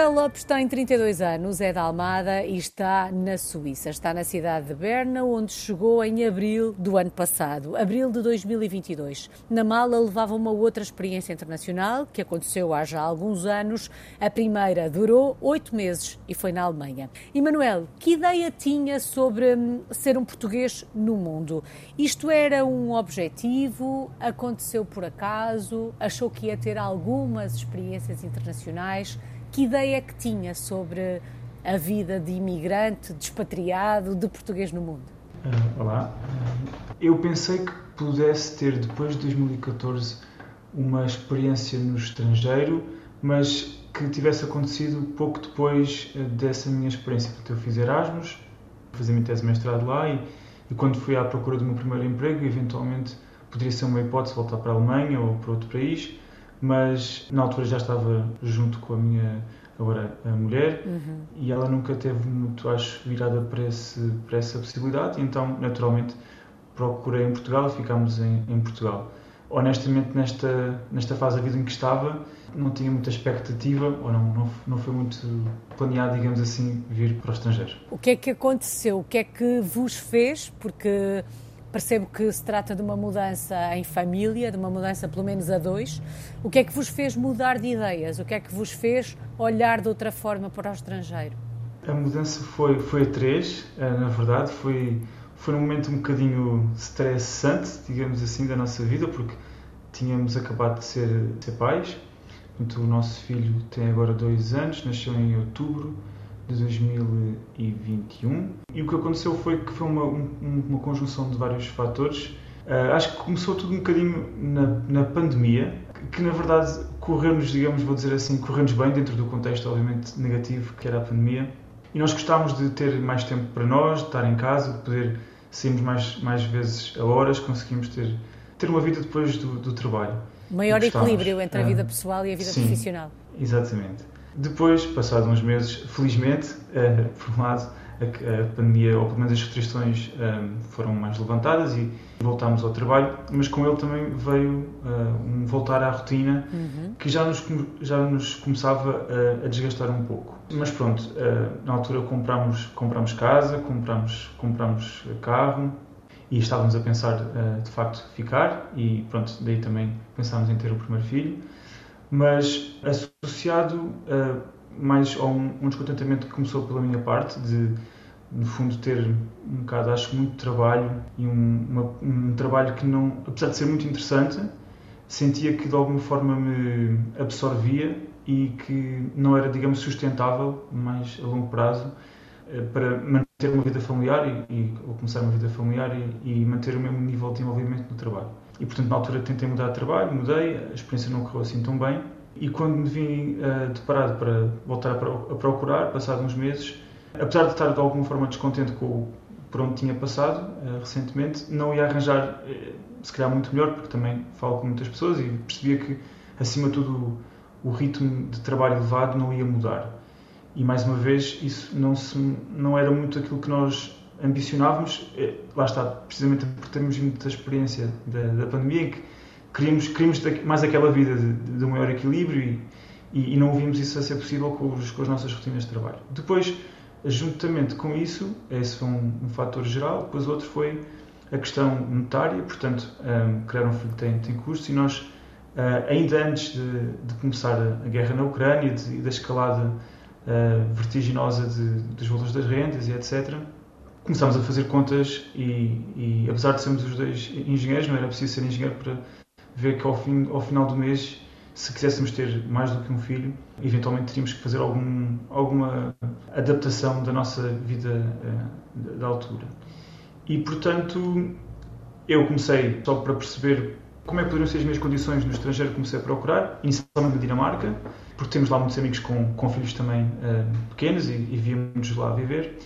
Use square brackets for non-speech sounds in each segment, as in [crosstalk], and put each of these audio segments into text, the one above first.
Emanuel Lopes tem 32 anos, é da Almada e está na Suíça. Está na cidade de Berna, onde chegou em abril do ano passado, abril de 2022. Na mala levava uma outra experiência internacional, que aconteceu há já alguns anos. A primeira durou oito meses e foi na Alemanha. Emanuel, que ideia tinha sobre hum, ser um português no mundo? Isto era um objetivo? Aconteceu por acaso? Achou que ia ter algumas experiências internacionais? Que ideia é que tinha sobre a vida de imigrante, de expatriado, de português no mundo? Uh, olá. Eu pensei que pudesse ter, depois de 2014, uma experiência no estrangeiro, mas que tivesse acontecido pouco depois ah, dessa minha experiência. Porque eu fiz Erasmus, a minha tese de mestrado lá e, e, quando fui à procura do meu primeiro emprego, eventualmente poderia ser uma hipótese voltar para a Alemanha ou para outro país mas na altura já estava junto com a minha agora a mulher. Uhum. e ela nunca teve muito acho virada para esse para essa possibilidade. Então naturalmente procurei em Portugal e ficámos em, em Portugal. Honestamente nesta nesta fase da vida em que estava não tinha muita expectativa ou não não, não foi muito planeado digamos assim vir para o estrangeiro. O que é que aconteceu? O que é que vos fez? Porque Percebo que se trata de uma mudança em família, de uma mudança pelo menos a dois. O que é que vos fez mudar de ideias? O que é que vos fez olhar de outra forma para o estrangeiro? A mudança foi, foi a três, eh, na verdade. Foi, foi um momento um bocadinho estressante, digamos assim, da nossa vida, porque tínhamos acabado de ser, de ser pais. Portanto, o nosso filho tem agora dois anos, nasceu em outubro de 2021. E o que aconteceu foi que foi uma, um, uma conjunção de vários fatores. Uh, acho que começou tudo um bocadinho na, na pandemia, que, que na verdade correu-nos, digamos, vou dizer assim, correu-nos bem dentro do contexto, obviamente, negativo que era a pandemia. E nós gostávamos de ter mais tempo para nós, de estar em casa, de poder sairmos mais, mais vezes a horas, conseguimos ter, ter uma vida depois do, do trabalho. Maior equilíbrio entre a vida pessoal e a vida sim, profissional. Exatamente. Depois, passados uns meses, felizmente, uh, por um lado, a, a, pandemia, ou pelo menos as restrições, um, eh, foram mais levantadas e voltámos ao trabalho, mas com ele também veio uh, um voltar à rotina uhum. que já nos, já nos começava a, a desgastar um pouco. Mas pronto, uh, na altura compramos, compramos casa, compramos, compramos carro e estávamos a pensar de facto ficar e pronto, daí também pensámos em ter o primeiro filho mas associado uh, mais a um, um, descontentamento que começou pela minha parte, de no fundo ter um bocado, acho, muito trabalho e um, uma, um trabalho que não, apesar de ser muito interessante, sentia que de alguma forma me absorvia e que não era, digamos, sustentável mais a longo prazo eh, para manter uma vida familiar e, e ou começar uma vida familiar e, e manter o mesmo nível de envolvimento no trabalho. E, portanto, na altura tentei mudar de trabalho, mudei, a experiência não correu assim tão bem. E quando me vim uh, deparado para voltar a procurar, passados uns meses, apesar de estar de alguma forma descontente com por onde tinha passado uh, recentemente, não ia arranjar, uh, se calhar, muito melhor, porque também falo com muitas pessoas e percebia que, acima de tudo, o ritmo de trabalho elevado não ia mudar. E, mais uma vez, isso não, se, não era muito aquilo que nós ambicionávamos, é, lá está, precisamente porque temos muita experiência da, da pandemia, em que queríamos, queríamos mais aquela vida de, de um maior equilíbrio e, e, não vimos isso a ser possível com, os, com as nossas rotinas de trabalho. Depois, juntamente com isso, esse foi um, um fator geral, depois outro foi a questão monetária, portanto, um, criar um filho tem, tem custos e nós, uh, ainda antes de, de, começar a, guerra na Ucrânia e da escalada uh, vertiginosa de, dos valores das rendas e etc., começámos a fazer contas e, e, apesar de sermos os dois engenheiros, não era preciso ser engenheiro para ver que ao, fim, ao final do mês, se quiséssemos ter mais do que um filho, eventualmente teríamos que fazer algum, alguma adaptação da nossa vida uh, da altura. E portanto, eu comecei só para perceber como é que poderiam ser as minhas condições no estrangeiro, comecei a procurar, inicialmente na Dinamarca, porque temos lá muitos amigos com, com filhos também uh, pequenos e, e víamos lá viver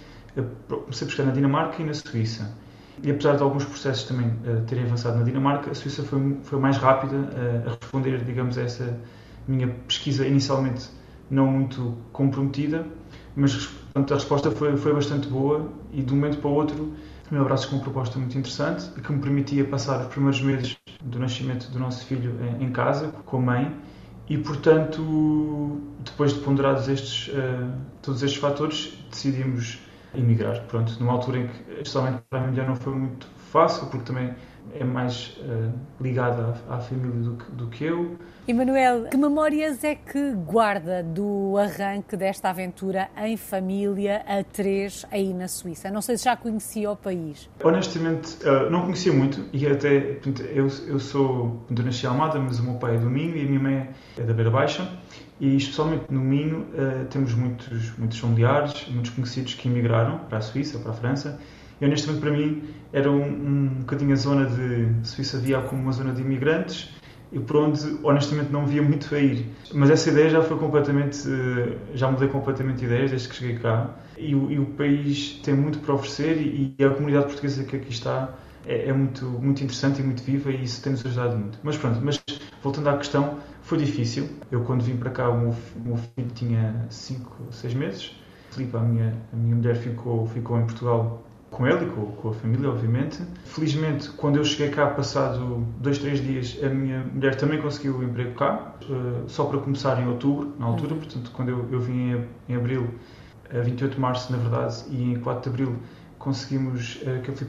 comecei a buscar na Dinamarca e na Suíça. E apesar de alguns processos também uh, terem avançado na Dinamarca, a Suíça foi, foi mais rápida uh, a responder, digamos, a essa minha pesquisa inicialmente não muito comprometida, mas portanto, a resposta foi, foi bastante boa e de um momento para o outro me abraço com uma proposta muito interessante que me permitia passar os primeiros meses do nascimento do nosso filho em, em casa com a mãe e, portanto, depois de ponderados estes, uh, todos estes fatores, decidimos emigrar. Pronto, numa altura em que, especialmente para a mulher, não foi muito fácil, porque também é mais uh, ligada à, à, família do que, do que eu. Emanuel, que memórias é que guarda do arranque desta aventura em família a três aí na Suíça? Não sei se já conhecia o país. Honestamente, uh, não conhecia muito e até, portanto, eu, eu sou, eu nasci Almada, mas o meu pai é do Minho e a minha mãe é da Beira Baixa e especialmente no Minho uh, temos muitos, muitos familiares, muitos conhecidos que emigraram para a Suíça, para a França e honestamente para mim era um, um bocadinho a zona de Suíça via como uma zona de imigrantes e por onde honestamente não via muito a ir. Mas essa ideia já foi completamente, eh, já mudei completamente de ideias desde que cheguei cá e o, e o país tem muito para oferecer e, e, a comunidade portuguesa que aqui está é, é, muito, muito interessante e muito viva e isso tem-nos ajudado muito. Mas pronto, mas voltando à questão, foi difícil. Eu quando vim para cá o meu, o meu filho tinha 5, 6 meses. Filipe, a minha, a minha mulher ficou, ficou em Portugal com ele e com, com, a família, obviamente. Felizmente, quando eu cheguei cá, passado dois, três dias, a minha mulher também conseguiu o emprego cá, uh, só para começar em outubro, na altura, uhum. portanto, quando eu, eu vim em, em abril, a 28 de março, na verdade, e em 4 de abril conseguimos uh, que fui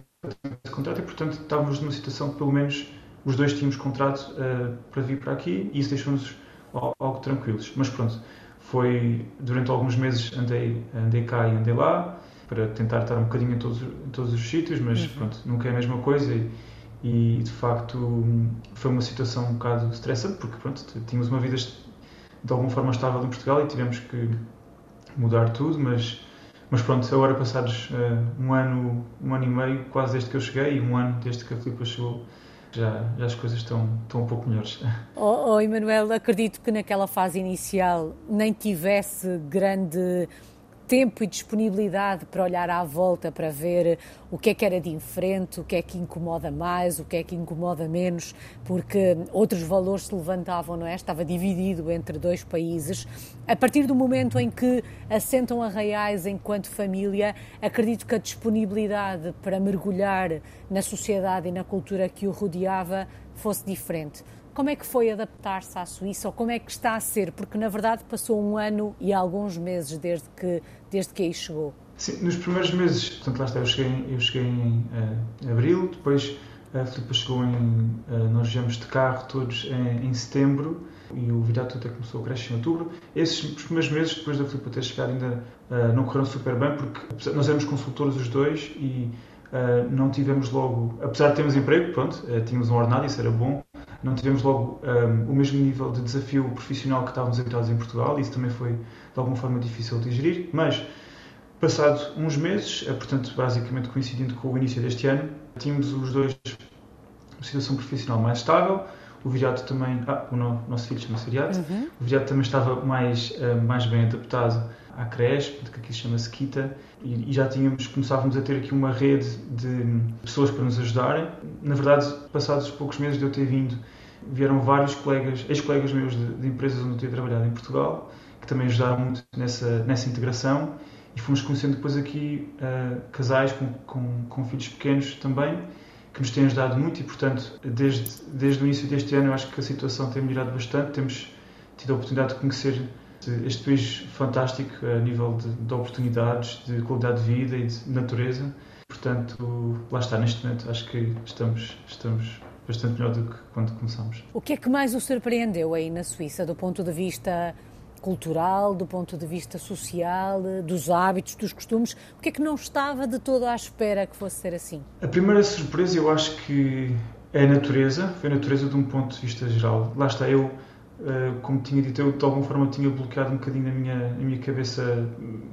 esse contrato e, portanto, estávamos numa situação que pelo menos os dois tínhamos contrato uh, para vir para aqui e isso deixou-nos algo tranquilos. Mas pronto, foi durante alguns meses andei, andei cá e andei lá para tentar estar um bocadinho em todos, em todos os sítios, mas uhum. pronto, nunca é a mesma coisa e, e, de facto foi uma situação um bocado estressante porque pronto, tínhamos uma vida de alguma forma estável em Portugal e tivemos que mudar tudo, mas mas pronto, agora passados uh, um ano, um ano e meio, quase desde que eu cheguei e um ano desde que a Filipa chegou, já, já as coisas estão, estão um pouco melhores. [laughs] Oh, oh, Emanuel, acredito que naquela fase inicial nem tivesse grande tempo e disponibilidade para olhar à volta, para ver o que é que era diferente, o que é que incomoda mais, o que é que incomoda menos, porque outros valores se levantavam, não é? Estava dividido entre dois países. A partir do momento em que assentam arraiais enquanto família, acredito que a disponibilidade para mergulhar na sociedade e na cultura que o rodeava fosse diferente. Como é que foi adaptar-se à Suíça ou como é que está a ser? Porque na verdade passou um ano e alguns meses desde que, desde que aí chegou. Sim, nos primeiros meses, portanto lá está, eu cheguei, eu cheguei em uh, abril, depois a Filipe chegou em. Uh, nós viemos de carro todos em, em setembro e o Virato até começou a crescer em outubro. Esses primeiros meses, depois da Filipe ter chegado, ainda uh, não correram super bem, porque nós éramos consultores os dois e uh, não tivemos logo, apesar de termos emprego, pronto, uh, tínhamos um ordenado, isso era bom, não tivemos logo um, o mesmo nível de desafio profissional que estávamos habituados em Portugal, isso também foi de alguma forma difícil de gerir, mas passado uns meses, eh, portanto basicamente coincidindo com o início deste ano, tínhamos os dois uma situação profissional mais estável, o Viriato também, ah, o nosso filho chama-se Viriato, uhum. o Viriato também estava mais, uh, mais bem adaptado à creche, que aqui se chama-se Kita, e, e, já tínhamos, começávamos a ter aqui uma rede de pessoas para nos ajudarem. Na verdade, passados poucos meses de eu ter vindo, vieram vários colegas, ex-colegas meus de, de, empresas onde eu tinha trabalhado em Portugal, que também ajudaram muito nessa, nessa integração, e fomos conhecendo depois aqui uh, casais com, com, com filhos pequenos também, que nos têm ajudado muito. E, portanto, desde, desde o início deste ano eu acho que a situação tem melhorado bastante, temos tido a oportunidade de conhecer este, país fantástico a nível de, de, oportunidades, de qualidade de vida e de natureza. Portanto, lá está, neste momento acho que estamos, estamos bastante melhor do que quando começamos. O que é que mais o surpreendeu aí na Suíça, do ponto de vista cultural, do ponto de vista social, dos hábitos, dos costumes? O que é que não estava de todo à espera que fosse ser assim? A primeira surpresa eu acho que é a natureza, foi a natureza de um ponto de vista geral. Lá está, eu eh, como tinha dito, eu de alguma forma tinha bloqueado um bocadinho na minha, na minha cabeça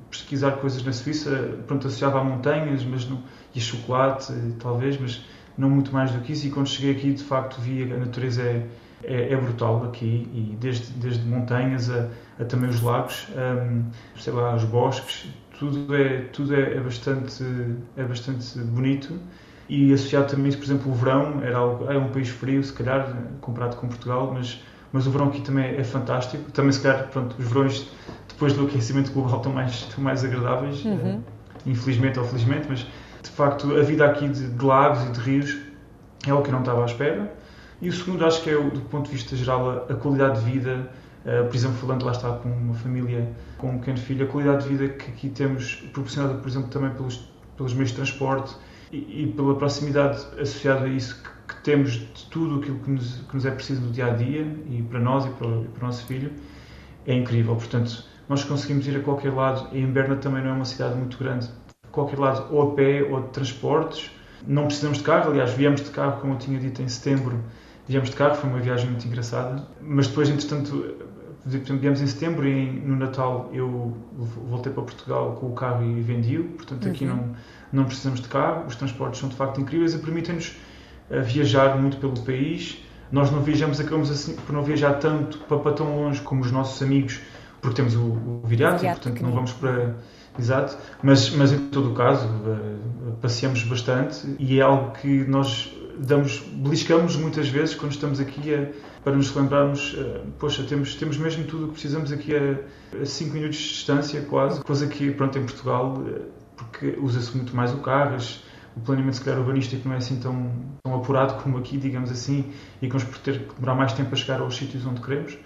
pesquisar coisas na Suíça, pronto, associava a montanhas mas não, e chocolate, talvez, mas não muito mais do que isso. E quando cheguei aqui, de facto, vi a natureza é, é, é brutal aqui, e desde, desde montanhas a, a também os lagos, um, sei lá, os bosques, tudo é, tudo é, é, bastante, é bastante bonito. E associado também, por exemplo, o verão, era algo, é um país frio, se calhar, comparado com Portugal, mas mas o verão aqui também é fantástico. Também, se calhar, pronto, os verões depois do aquecimento global estão mais, estão mais agradáveis, uhum. uh, infelizmente ou felizmente, mas de facto a vida aqui de, de, lagos e de rios é o que eu não estava à espera. E o segundo, acho que é, do ponto de vista geral, a, qualidade de vida, Uh, por exemplo, falando lá está com uma família com um pequeno filho, a qualidade de vida que aqui temos, proporcionada, por exemplo, também pelos, pelos meios de transporte e, e pela proximidade associada a isso que, que, temos de tudo aquilo que nos, que nos é preciso no dia a dia e para nós e para, e para o nosso filho, é incrível. Portanto, nós conseguimos ir a qualquer lado, e em Berna também não é uma cidade muito grande, qualquer lado, ou a pé ou de transportes. Não precisamos de carro, aliás, viemos de carro, como eu tinha dito em setembro, viemos de carro, foi uma viagem muito engraçada. Mas depois, entretanto, viemos em setembro e no Natal eu voltei para Portugal com o carro e vendi-o, portanto aqui uhum. não, não precisamos de carro, os transportes são de facto incríveis e permitem-nos uh, viajar muito pelo país. Nós não viajamos, acabamos assim por não viajar tanto para, para tão longe como os nossos amigos, porque temos o, o Viriato, portanto não vamos para... Exato, mas, mas em todo o caso uh, passeamos bastante e é algo que nós damos, beliscamos muitas vezes quando estamos aqui a, para nos lembrarmos, uh, poxa, temos, temos mesmo tudo o que precisamos aqui a 5 minutos de distância quase, coisa que pronto, em Portugal, uh, porque usa-se muito mais o carro, o planeamento se calhar urbanístico não é assim tão, tão apurado como aqui, digamos assim, e vamos por ter que demorar mais tempo a chegar aos sítios onde queremos.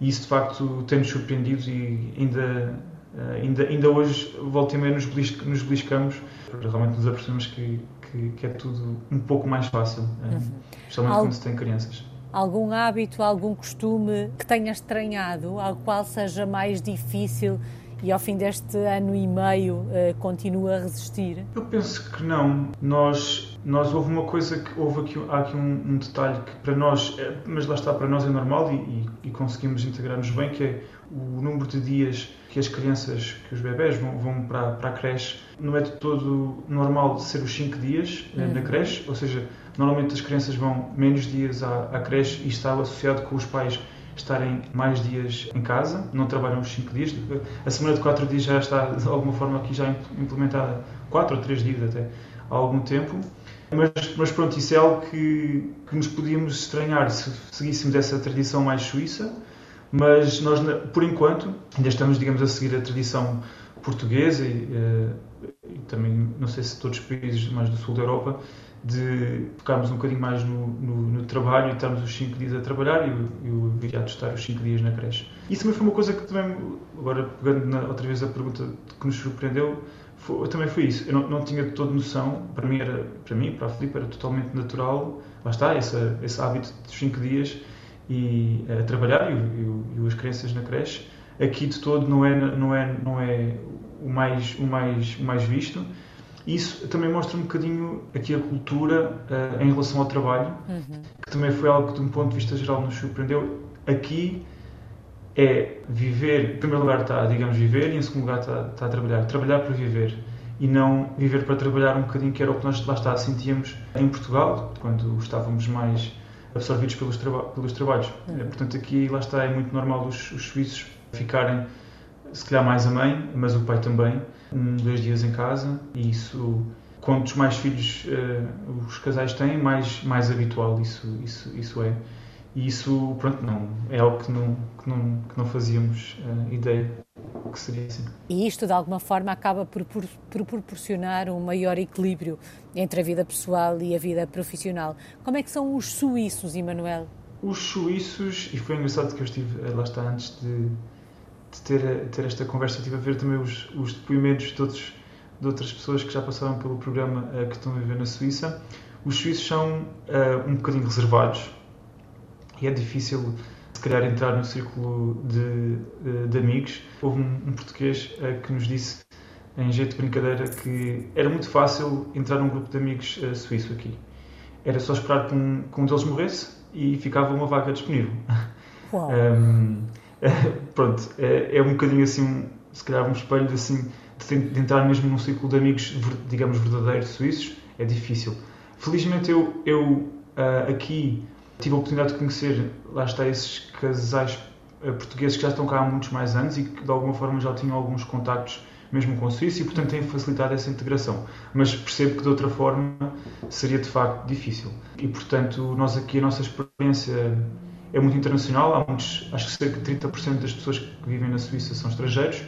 E isso de facto tem-nos surpreendido e ainda, uh, ainda, ainda hoje, volta e meia, nos, belisc nos beliscamos, realmente nos apercebemos que, que, que, é tudo um pouco mais fácil, uhum. especialmente Al quando se tem crianças. Algum hábito, algum costume que tenha estranhado, ao qual seja mais difícil e ao fim deste ano e meio uh, continua a resistir? Eu penso que não. Nós, nós houve uma coisa que houve aqui, há aqui um, um detalhe que para nós, é, mas lá está, para nós é normal e, e, e conseguimos integrar-nos bem, que é o número de dias que as crianças, que os bebés vão, vão para, para a creche. Não é de todo normal ser os 5 dias uhum. na creche, ou seja, normalmente as crianças vão menos dias à, à creche e está associado com os pais estarem mais dias em casa, não trabalham os 5 dias. A semana de 4 dias já está de alguma forma aqui já implementada, 4 ou 3 dias até, há algum tempo. Mas, mas pronto, isso é algo que, que nos podíamos estranhar se seguíssemos essa tradição mais suíça, mas nós, por enquanto, ainda estamos, digamos, a seguir a tradição portuguesa e, eh, e também, não sei se todos os países mais do sul da Europa, de focarmos um bocadinho mais no, no, no trabalho e estarmos os 5 dias a trabalhar e, e o viriato estar os 5 dias na creche. Isso também foi uma coisa que também, agora pegando na, outra vez a pergunta que nos surpreendeu, foi, também foi isso. Eu não, não tinha de noção, para mim, era, para mim, para a Filipe, era totalmente natural, lá está, esse, esse hábito dos 5 dias e a trabalhar e, e, e as crianças na creche. Aqui de todo não é, não é, não é o, mais, o, mais, o mais visto isso também mostra um bocadinho aqui a cultura uh, em relação ao trabalho, uhum. que também foi algo que, de um ponto de vista geral, nos surpreendeu. Aqui é viver, em primeiro lugar está, digamos, viver, e em segundo lugar está, está a trabalhar. Trabalhar para viver e não viver para trabalhar um bocadinho, que era o que nós lá está sentíamos em Portugal, quando estávamos mais absorvidos pelos, traba pelos trabalhos. Uhum. Portanto, aqui lá está, é muito normal os, os suíços ficarem, se calhar mais a mãe, mas o pai também, um, dois dias em casa e isso quantos mais filhos uh, os casais têm mais mais habitual isso isso isso é e isso pronto não é algo que não que não, que não fazíamos uh, ideia que seria assim. E isto de alguma forma acaba por, por, por proporcionar um maior equilíbrio entre a vida pessoal e a vida profissional. Como é que são os suíços Emanuel? Os suíços e foi engraçado que eu estive eh, lá está antes de de ter, ter esta conversa, estive a ver também os, os depoimentos de, outros, de outras pessoas que já passaram pelo programa uh, que estão a viver na Suíça. Os suíços são uh, um bocadinho reservados e é difícil, se calhar, entrar no círculo de, de, de amigos. Houve um, um português uh, que nos disse, em jeito de brincadeira, que era muito fácil entrar num grupo de amigos suíço aqui. Era só esperar que um, que um deles morresse e ficava uma vaga disponível. [laughs] Uau. um, [laughs] pronto, é, é, um bocadinho assim, se calhar um espelho assim, de, de, entrar mesmo num círculo de amigos, digamos, verdadeiros suíços, é difícil. Felizmente eu, eu uh, aqui tive a oportunidade de conhecer, lá está, esses casais uh, portugueses que já estão cá há muitos mais anos e que de alguma forma já tinham alguns contactos mesmo com a Suíça e portanto têm facilitado essa integração. Mas percebo que de outra forma seria de facto difícil. E portanto nós aqui a nossa experiência é muito internacional. Há muitos, acho que cerca de 30% das pessoas que vivem na Suíça são estrangeiros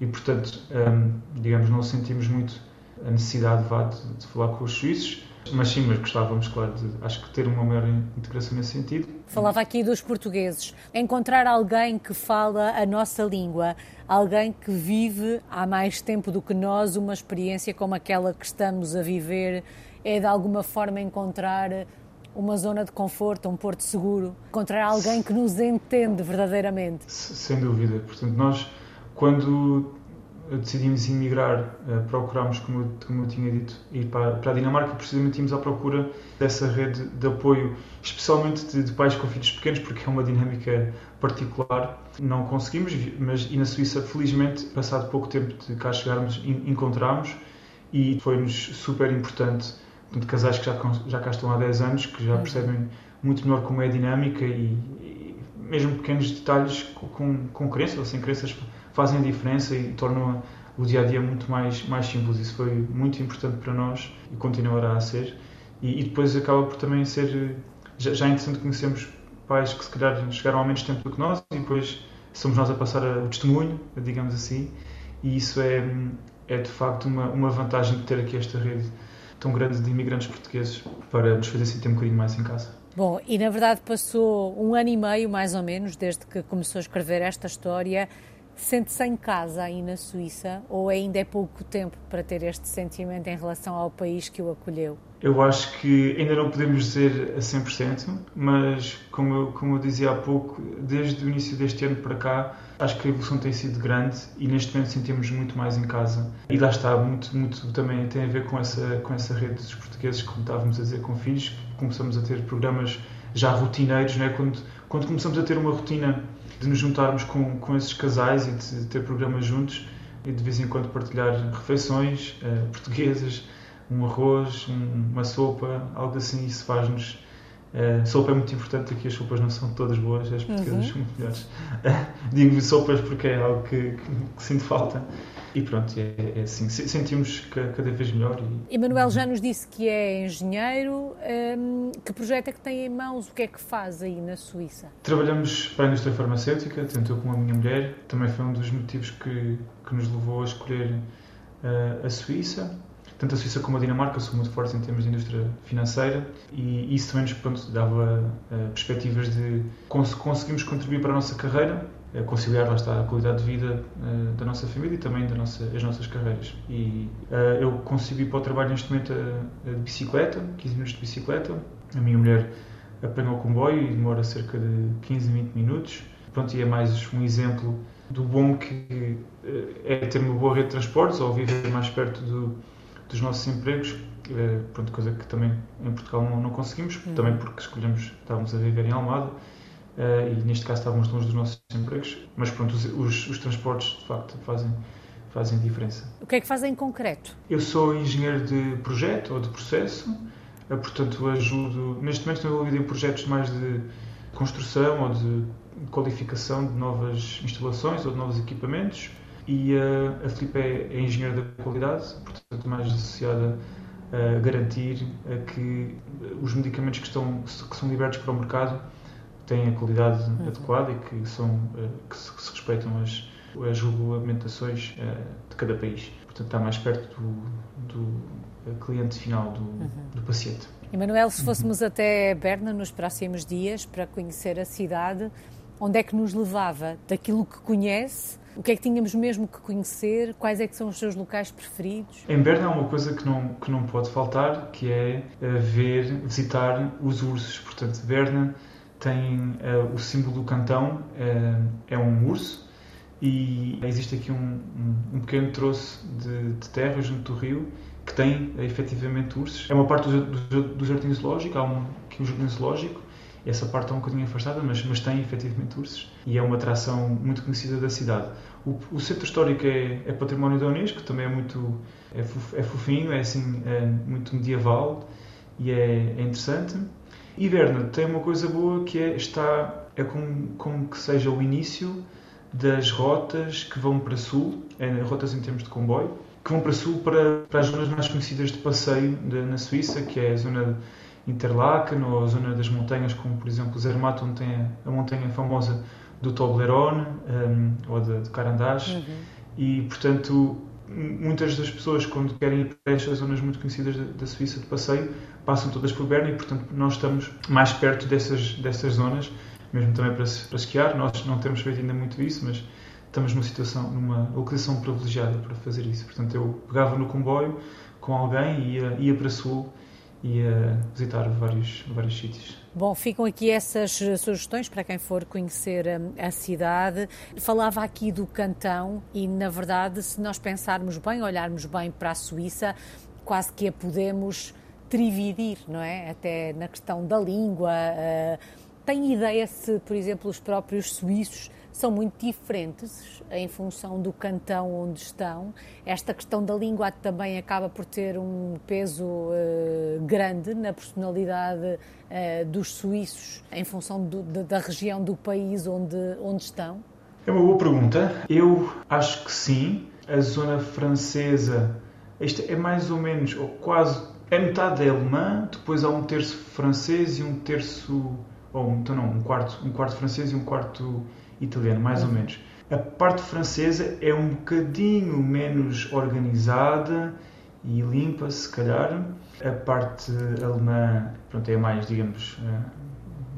e, portanto, um, digamos, não sentimos muito a necessidade de, de falar com os suíços. Mas sim, mas gostávamos, claro, de acho que ter uma maior integração nesse sentido. Falava aqui dos portugueses. Encontrar alguém que fala a nossa língua, alguém que vive há mais tempo do que nós uma experiência como aquela que estamos a viver, é de alguma forma encontrar uma zona de conforto, um porto seguro, encontrar alguém que nos entende verdadeiramente. Sem dúvida. Portanto, nós, quando decidimos emigrar, eh, procurámos, como eu, como eu tinha dito, ir para, para, a Dinamarca, precisamente íamos à procura dessa rede de apoio, especialmente de, de, pais com filhos pequenos, porque é uma dinâmica particular. Não conseguimos, mas e na Suíça, felizmente, passado pouco tempo de cá chegarmos, encontramos e foi-nos super importante de casais que já, já cá estão há 10 anos, que já uhum. percebem muito melhor como é a dinâmica e, e mesmo pequenos detalhes com, com crenças ou sem crenças fazem a diferença e tornam o dia a dia muito mais, mais simples. Isso foi muito importante para nós e continuará a ser. E, e depois acaba por também ser. Já, já é interessante conhecermos pais que se calhar chegaram há menos tempo do que nós e depois somos nós a passar o testemunho, digamos assim. E isso é, é de facto uma, uma vantagem de ter aqui esta rede tão grande de imigrantes portugueses para nos fazer sentir um bocadinho mais em casa. Bom, e na verdade passou um ano e meio, mais ou menos, desde que começou a escrever esta história. Sente-se em casa aí na Suíça ou ainda é pouco tempo para ter este sentimento em relação ao país que o acolheu? Eu acho que ainda não podemos dizer a 100%, mas como eu, como eu dizia há pouco, desde o início deste ano para cá, acho que a evolução tem sido grande e neste momento sentimos muito mais em casa. E lá está, muito, muito também tem a ver com essa, com essa rede dos portugueses, como estávamos a dizer, com filhos, começamos a ter programas já rotineiros, né? quando, quando começamos a ter uma rotina de nos juntarmos com, com esses casais e de ter programas juntos e de vez em quando partilhar refeições uh, portuguesas, um arroz, um, uma sopa, algo assim, isso faz-nos. Uh, sopa é muito importante aqui, as sopas não são todas boas, as portuguesas uhum. são melhores. [laughs] Uh, digo sopas porque é algo que, que, que sinto falta. E pronto, é, é assim, sentimos cada vez melhor. E... Emanuel já nos disse que é engenheiro. Um, que projeto é que tem em mãos? O que é que faz aí na Suíça? Trabalhamos para a indústria farmacêutica, tanto eu como a minha mulher. Também foi um dos motivos que, que nos levou a escolher uh, a Suíça. Tanto a Suíça como a Dinamarca são muito fortes em termos de indústria financeira e isso também nos pronto, dava uh, perspectivas de cons conseguimos contribuir para a nossa carreira conciliar lá está a qualidade de vida uh, da nossa família e também das nossa, as nossas carreiras. E uh, eu consigo para o trabalho neste momento de bicicleta, 15 minutos de bicicleta. A minha mulher apanha o comboio e demora cerca de 15, 20 minutos. Pronto, e é mais um exemplo do bom que uh, é ter uma boa rede de transportes ou viver mais perto do, dos nossos empregos. pronto, coisa que também em Portugal não, não conseguimos, uhum. também porque escolhemos, estávamos a viver em Almada Uh, e neste caso estávamos longe dos nossos empregos, mas pronto, os, os, os, transportes de facto fazem, fazem diferença. O que é que fazem em concreto? Eu sou engenheiro de projeto ou de processo, uh, portanto ajudo, neste momento estou envolvido em projetos mais de construção ou de qualificação de novas instalações ou de novos equipamentos e uh, a Filipe é, é engenheira da qualidade, portanto mais associada a garantir que os medicamentos que, estão, que são libertos para o mercado têm a qualidade uhum. adequada e que, são, eh, que se, que se respeitam as, as regulamentações eh, de cada país. Portanto, está mais perto do, do cliente final, do, uhum. do paciente. Emanuel, se fôssemos uhum. até Berna nos próximos dias para conhecer a cidade, onde é que nos levava? Daquilo que conhece? O que é que tínhamos mesmo que conhecer? Quais é que são os seus locais preferidos? Em Berna há uma coisa que não, que não pode faltar, que é ver, visitar os ursos. Portanto, Berna tem uh, o símbolo do cantão, uh, é um urso, e existe aqui um, um, um pequeno troço de, de, terra junto do rio que tem uh, efetivamente ursos. É uma parte do, do, do jardim zoológico, há um, aqui um jardim zoológico, essa parte está um bocadinho afastada, mas, mas tem efetivamente ursos e é uma atração muito conhecida da cidade. O, o centro histórico é, é, património da Unesco, também é muito é, é fofinho, é assim é muito medieval e é, é interessante. Berna tem uma coisa boa que é, está, é como, como que seja o início das rotas que vão para sul, é, rotas em termos de comboio, que vão para sul para, para as zonas mais conhecidas de passeio de, na Suíça, que é a zona de Interlaken ou a zona das montanhas, como por exemplo Zermatt, onde tem a, montanha famosa do Toblerone um, ou de, de Carandache. Uhum. E portanto muitas das pessoas, quando querem ir para estas zonas muito conhecidas da, Suíça de passeio, passam todas por Berna e, portanto, nós estamos mais perto dessas, dessas zonas, mesmo também para, para esquiar. Nós não temos feito ainda muito isso, mas estamos numa situação, numa localização privilegiada para fazer isso. Portanto, eu pegava no comboio com alguém e ia, ia para Sul e a visitar vários, vários sítios. Bom, ficam aqui essas sugestões para quem for conhecer a, hum, a, cidade. Falava aqui do Cantão e, na verdade, se nós pensarmos bem, olharmos bem para a Suíça, quase que a podemos trividir, não é? Até na questão da língua. Uh, tem ideia se, por exemplo, os próprios suíços são muito diferentes em função do cantão onde estão. Esta questão da língua também acaba por ter um peso uh, grande na personalidade uh, dos suíços em função do, de, da região do país onde, onde estão? É uma boa pergunta. Eu acho que sim. A zona francesa, isto é mais ou menos, ou quase, é metade é alemã, depois há um terço francês e um terço, ou então não, um quarto, um quarto francês e um quarto italiano, mais ou menos. A parte francesa é um bocadinho menos organizada e limpa, se calhar. A parte alemã pronto, é mais, digamos, eh,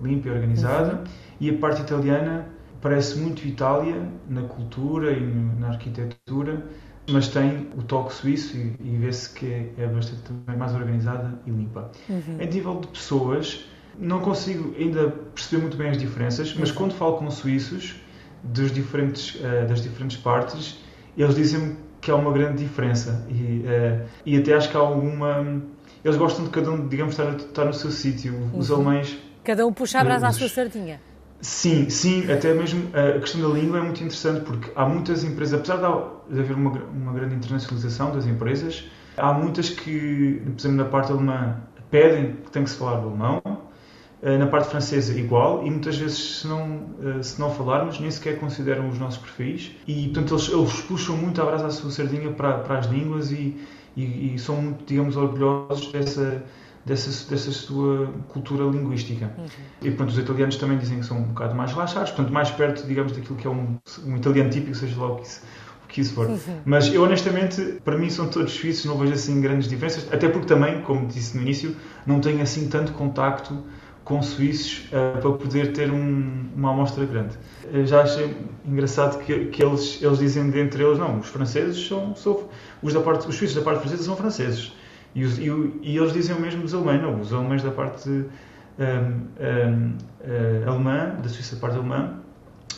limpa e organizada. E a parte italiana parece muito Itália na cultura e na arquitetura, mas tem o toque suíço e, e vê-se que é, é, bastante mais organizada e limpa. Uhum. Em nível de pessoas, não consigo ainda perceber muito bem as diferenças, mas quando falo com suíços dos diferentes, uh, das diferentes partes, eles dizem-me que há uma grande diferença e, uh, e até acho que há alguma. Eles gostam de cada um, digamos, estar, estar no seu sítio. Os uhum. alemães. Cada um puxa a brasa à sua sardinha. Sim, sim, até mesmo a questão da língua é muito interessante porque há muitas empresas, apesar de haver uma, uma grande internacionalização das empresas, há muitas que, por exemplo, na parte alemã, pedem que tem que se falar alemão, eh, na parte francesa igual e muitas vezes se não, eh, se não falarmos nem sequer consideram os nossos perfis e portanto eles, eles puxam muito a brasa à sua sardinha para, para as línguas e, e, e, são muito, digamos, orgulhosos dessa, dessa, dessa sua cultura linguística. Uhum. E portanto os italianos também dizem que são um bocado mais relaxados, portanto mais perto, digamos, daquilo que é um, um italiano típico, seja lá o que isso, que isso for. Mas eu honestamente, para mim são todos suíços, não vejo assim grandes diferenças, até porque também, como disse no início, não tenho assim tanto contacto com suíços uh, para poder ter um, uma amostra grande. Eu já achei engraçado que, que eles, eles dizem dentre eles, não, os franceses são, são os, da parte, os suíços da parte francesa são franceses. E, os, e, e, eles dizem o mesmo dos alemães, não, os alemães da parte um, um, uh, alemã, da Suíça da parte alemã,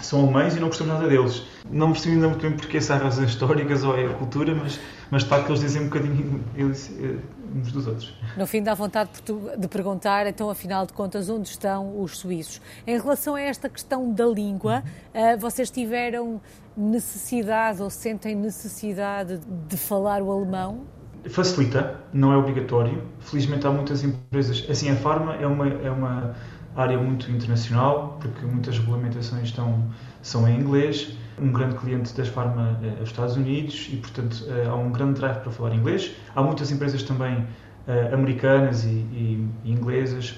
são alemães e não gostamos nada deles. Não percebi ainda muito bem porque se há razões históricas ou é a cultura, mas, mas de facto eles dizem um bocadinho eles, eh, uns dos outros. No fim, dá vontade de perguntar, então, afinal de contas, onde estão os suíços? Em relação a esta questão da língua, uhum. vocês tiveram necessidade ou sentem necessidade de falar o alemão? Facilita, não é obrigatório. Felizmente há muitas empresas. Assim, a Pharma é uma, é uma área muito internacional, porque muitas regulamentações estão, são em inglês. Um grande cliente das Pharma é os Estados Unidos e, portanto, eh, há um grande drive para falar inglês. Há muitas empresas também uh, americanas e, e, e, inglesas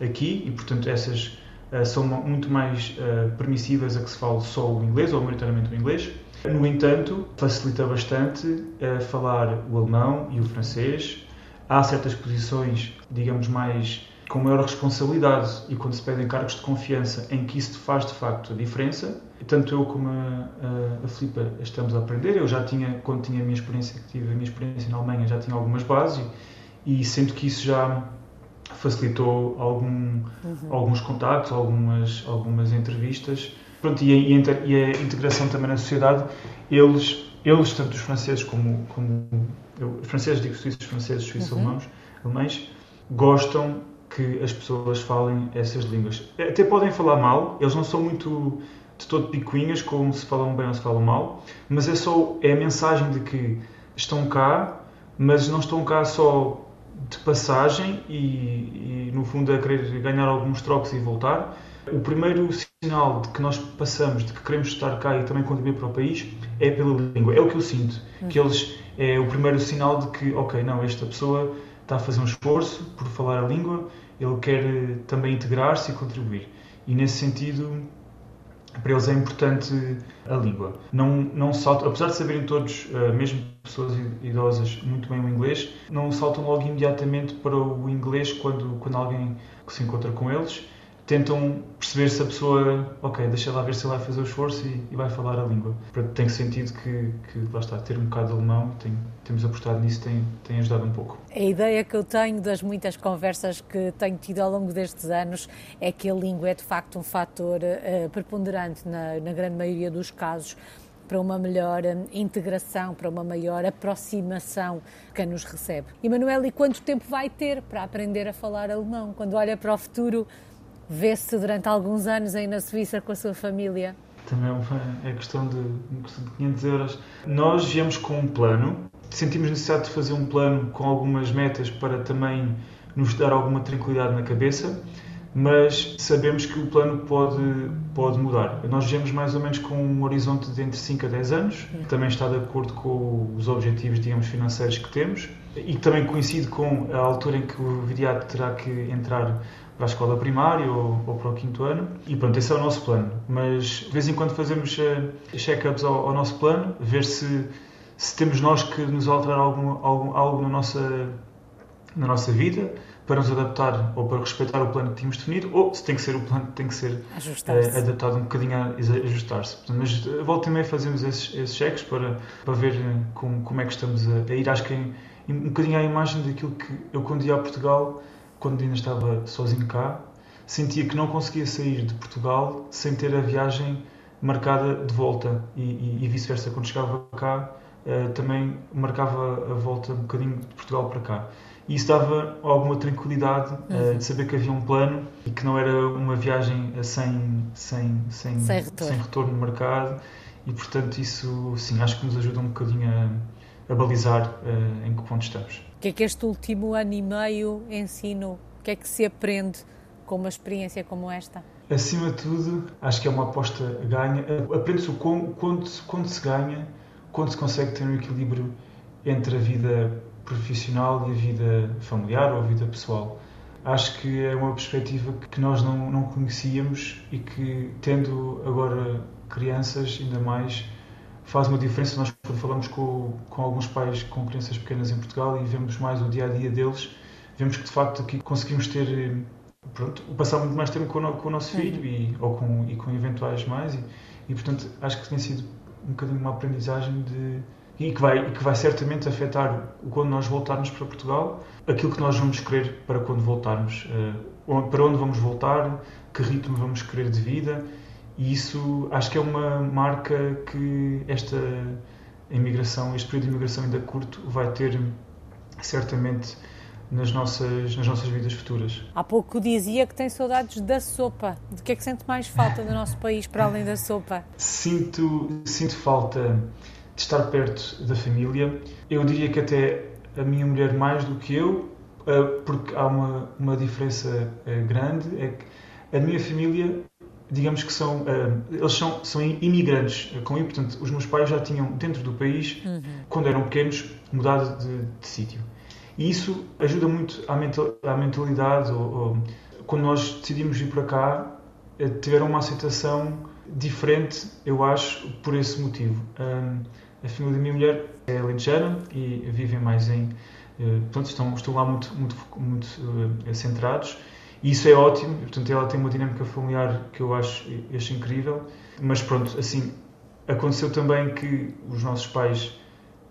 aqui e, portanto, essas são muito mais permissivas a que se fale só o inglês ou maioritariamente o inglês. No entanto, facilita bastante falar o alemão e o francês. Há certas posições, digamos, mais com maior responsabilidade e quando se pedem cargos de confiança em que isso faz de facto a diferença. Tanto eu como a, a, a Filipa estamos a aprender. Eu já tinha, quando tinha a minha experiência, que tive a minha experiência na Alemanha, já tinha algumas bases e, e sinto que isso já facilitou algum, uhum. alguns contactos, algumas, algumas entrevistas. Pronto, e, a, e a integração também na sociedade, eles, eles tanto os franceses como, como eu, franceses, digo suíços, franceses, suíços, uhum. alemãos, alemães, gostam que as pessoas falem essas línguas. Até podem falar mal, eles não são muito de todo picuinhas, como se falam bem ou se falam mal, mas é só é a mensagem de que estão cá, mas não estão cá só de passagem e, e no fundo a querer ganhar alguns trocos e voltar. O primeiro sinal de que nós passamos, de que queremos estar cá e também contribuir para o país, é pela língua. É o que eu sinto. Que eles é o primeiro sinal de que, ok, não, esta pessoa está a fazer um esforço por falar a língua, ele quer eh, também integrar-se e contribuir. E nesse sentido, para eles é importante a língua. Não, não saltam, apesar de saberem todos, uh, mesmo pessoas idosas, muito bem o inglês, não saltam logo imediatamente para o inglês quando, quando alguém se encontra com eles tentam perceber se a pessoa, ok, deixa lá ver se ele vai fazer o esforço e, e vai falar a língua. Tem sentido que, que, lá está, ter um bocado de alemão, tem, temos apostado nisso, tem, tem ajudado um pouco. A ideia que eu tenho das muitas conversas que tenho tido ao longo destes anos é que a língua é de facto um fator uh, preponderante na, na grande maioria dos casos para uma melhor eh, integração, para uma maior aproximação quem nos recebe. E Manuel, e quanto tempo vai ter para aprender a falar alemão? Quando olha para o futuro, vê-se durante alguns anos aí na Suíça com a sua família? Também é, é questão de, de 500 euros. Nós viemos com um plano, sentimos necessidade de fazer um plano com algumas metas para também nos dar alguma tranquilidade na cabeça, mas sabemos que o plano pode, pode mudar. Nós viemos mais ou menos com um horizonte de entre 5 a 10 anos, que também está de acordo com os objetivos, digamos, financeiros que temos e também coincide com a altura em que o viriato terá que entrar para a escola primária ou, ou, para o quinto ano. E pronto, esse é o nosso plano. Mas de vez em quando fazemos uh, check-ups ao, ao, nosso plano, ver se, se temos nós que nos alterar algum, algum, algo na nossa, na nossa vida para nos adaptar ou para respeitar o plano que tínhamos definido, ou se tem que ser o plano que tem que ser uh, adaptado um bocadinho a ajustar-se. Mas uh, volta e meia fazemos esses, esses cheques para, para ver uh, como, como é que estamos a, a ir. Acho que é um bocadinho à imagem daquilo que eu, quando ia a Portugal, quando ainda estava sozinho cá, sentia que não conseguia sair de Portugal sem ter a viagem marcada de volta e, e, e vice-versa. Quando chegava cá, uh, também marcava a volta um bocadinho de Portugal para cá. E isso dava alguma tranquilidade uh, de saber que havia um plano e que não era uma viagem sem, sem, sem, sem, retorno. sem retorno marcado. E, portanto, isso, sim, acho que nos ajuda um bocadinho a, a balizar uh, em que ponto estamos que é que este último ano e meio ensino? O que é que se aprende com uma experiência como esta? Acima de tudo, acho que é uma aposta ganha. Aprende-se quando, quando se ganha, quando se consegue ter um equilíbrio entre a vida profissional e a vida familiar ou a vida pessoal. Acho que é uma perspectiva que nós não, não conhecíamos e que, tendo agora crianças, ainda mais, faz uma diferença. Nós, quando falamos com, com alguns pais com crianças pequenas em Portugal e vemos mais o dia a dia deles, vemos que de facto aqui conseguimos ter. Pronto, passar muito mais tempo com o, com o nosso filho e, ou com, e com eventuais mais, e, e portanto acho que tem sido um bocadinho uma aprendizagem de, e que vai, e que vai certamente afetar quando nós voltarmos para Portugal, aquilo que nós vamos querer para quando voltarmos, uh, para onde vamos voltar, que ritmo vamos querer de vida e isso acho que é uma marca que esta imigração, este período de imigração ainda curto, vai ter certamente nas nossas, nas nossas vidas futuras. Há pouco dizia que tem saudades da sopa. De que é que sente mais falta do nosso país para além da sopa? Sinto, sinto falta de estar perto da família. Eu diria que até a minha mulher mais do que eu, eh, porque há uma, uma diferença eh, grande, é que a minha família digamos que são, uh, eles são, são imigrantes com I, portanto, os meus pais já tinham dentro do país, uhum. quando eram pequenos, mudado de, de sítio. E isso ajuda muito à, mental, à mentalidade, ou, ou, quando nós decidimos vir para cá, uh, tiveram uma aceitação diferente, eu acho, por esse motivo. A família da minha mulher é alentejana e vivem mais em. Portanto, estão, estão lá muito, muito, muito centrados e isso é ótimo, portanto ela tem uma dinâmica familiar que eu acho, acho incrível, mas pronto, assim, aconteceu também que os nossos pais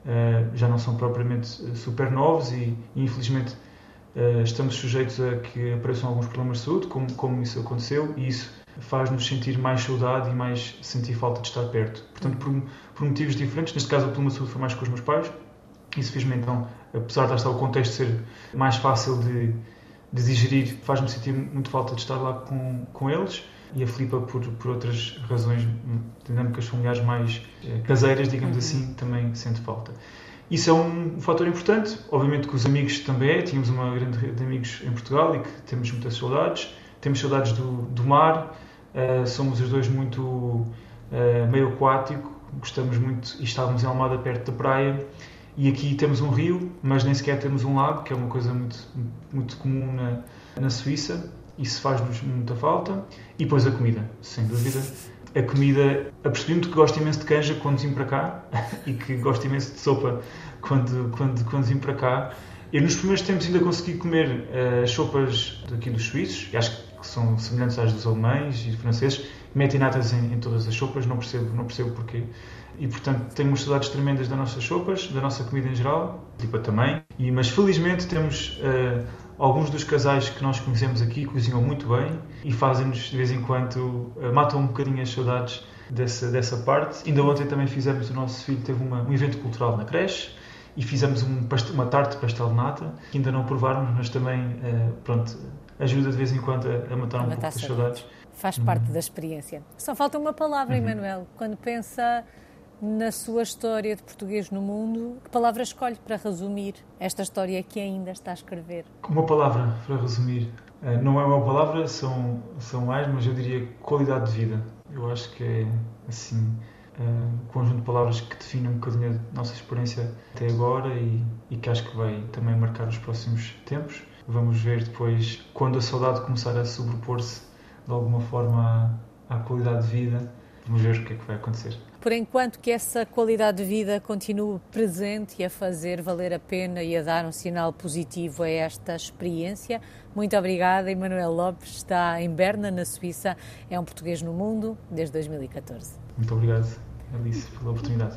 uh, já não são propriamente super novos e, e infelizmente uh, estamos sujeitos a que apareçam alguns problemas de saúde, como, como isso aconteceu, e isso faz-nos sentir mais saudade e mais sentir falta de estar perto. Portanto, por, por motivos diferentes, neste caso o problema de saúde foi mais com os meus pais, isso fez-me então, apesar de estar o contexto ser mais fácil de de digerir, faz-me sentir muito falta de estar lá com, com eles. E a Filipa por, por outras razões dinâmicas familiares mais eh, caseiras, digamos uhum. assim, também sente falta. Isso é um fator importante, obviamente que os amigos também. É, tínhamos uma grande rede de amigos em Portugal e que temos muitas saudades, temos saudades do, do mar, uh, somos os dois muito uh, meio aquático, gostamos muito e estávamos em Almada perto da praia e aqui temos um rio, mas nem sequer temos um lago, que é uma coisa muito, muito comum na, na Suíça. Isso faz-nos muita falta. E depois a comida, sem dúvida. a comida, apercebi-me que gosto imenso de canja quando vim para cá [laughs] e que gosto imenso de sopa quando, quando, quando vim para cá. Eu nos primeiros tempos ainda consegui comer uh, as sopas daqui dos suíços, e acho que são semelhantes às dos alemães e franceses, metem natas em, em, todas as sopas, não percebo, não percebo porquê. E portanto umas saudades tremendas das nossas sopas, da nossa comida em geral, tipo também. E, mas felizmente temos uh, alguns dos casais que nós conhecemos aqui cozinham muito bem e fazem-nos de vez em quando, uh, matam um bocadinho as saudades dessa, dessa parte. Ainda ontem também fizemos, o nosso filho teve uma, um evento cultural na creche e fizemos um, uma tarte de pastel de nata, que ainda não provaram, mas também, uh, pronto, ajuda de vez em quando a, a matar a um pouco as saudades. Faz parte uhum. da experiência. Só falta uma palavra, uhum. Emanuel. Quando pensa na sua história de português no mundo, que palavra escolhe para resumir esta história que ainda está a escrever? Uma palavra para resumir. Eh, não é uma palavra, são, são mais, mas eu diria qualidade de vida. Eu acho que é, assim, eh, um conjunto de palavras que define um bocadinho a nossa experiência até agora e, e que acho que vai também marcar os próximos tempos. Vamos ver depois, quando a saudade começar a sobrepor-se de alguma forma à, à qualidade de vida, vamos ver o que é que vai acontecer. Por enquanto que essa qualidade de vida continue presente e a fazer valer a pena e a dar um sinal positivo a esta experiência. Muito obrigada, Emanuel Lopes, está em Berna, na Suíça, é um português no mundo desde 2014. Muito obrigado, Alice, pela oportunidade.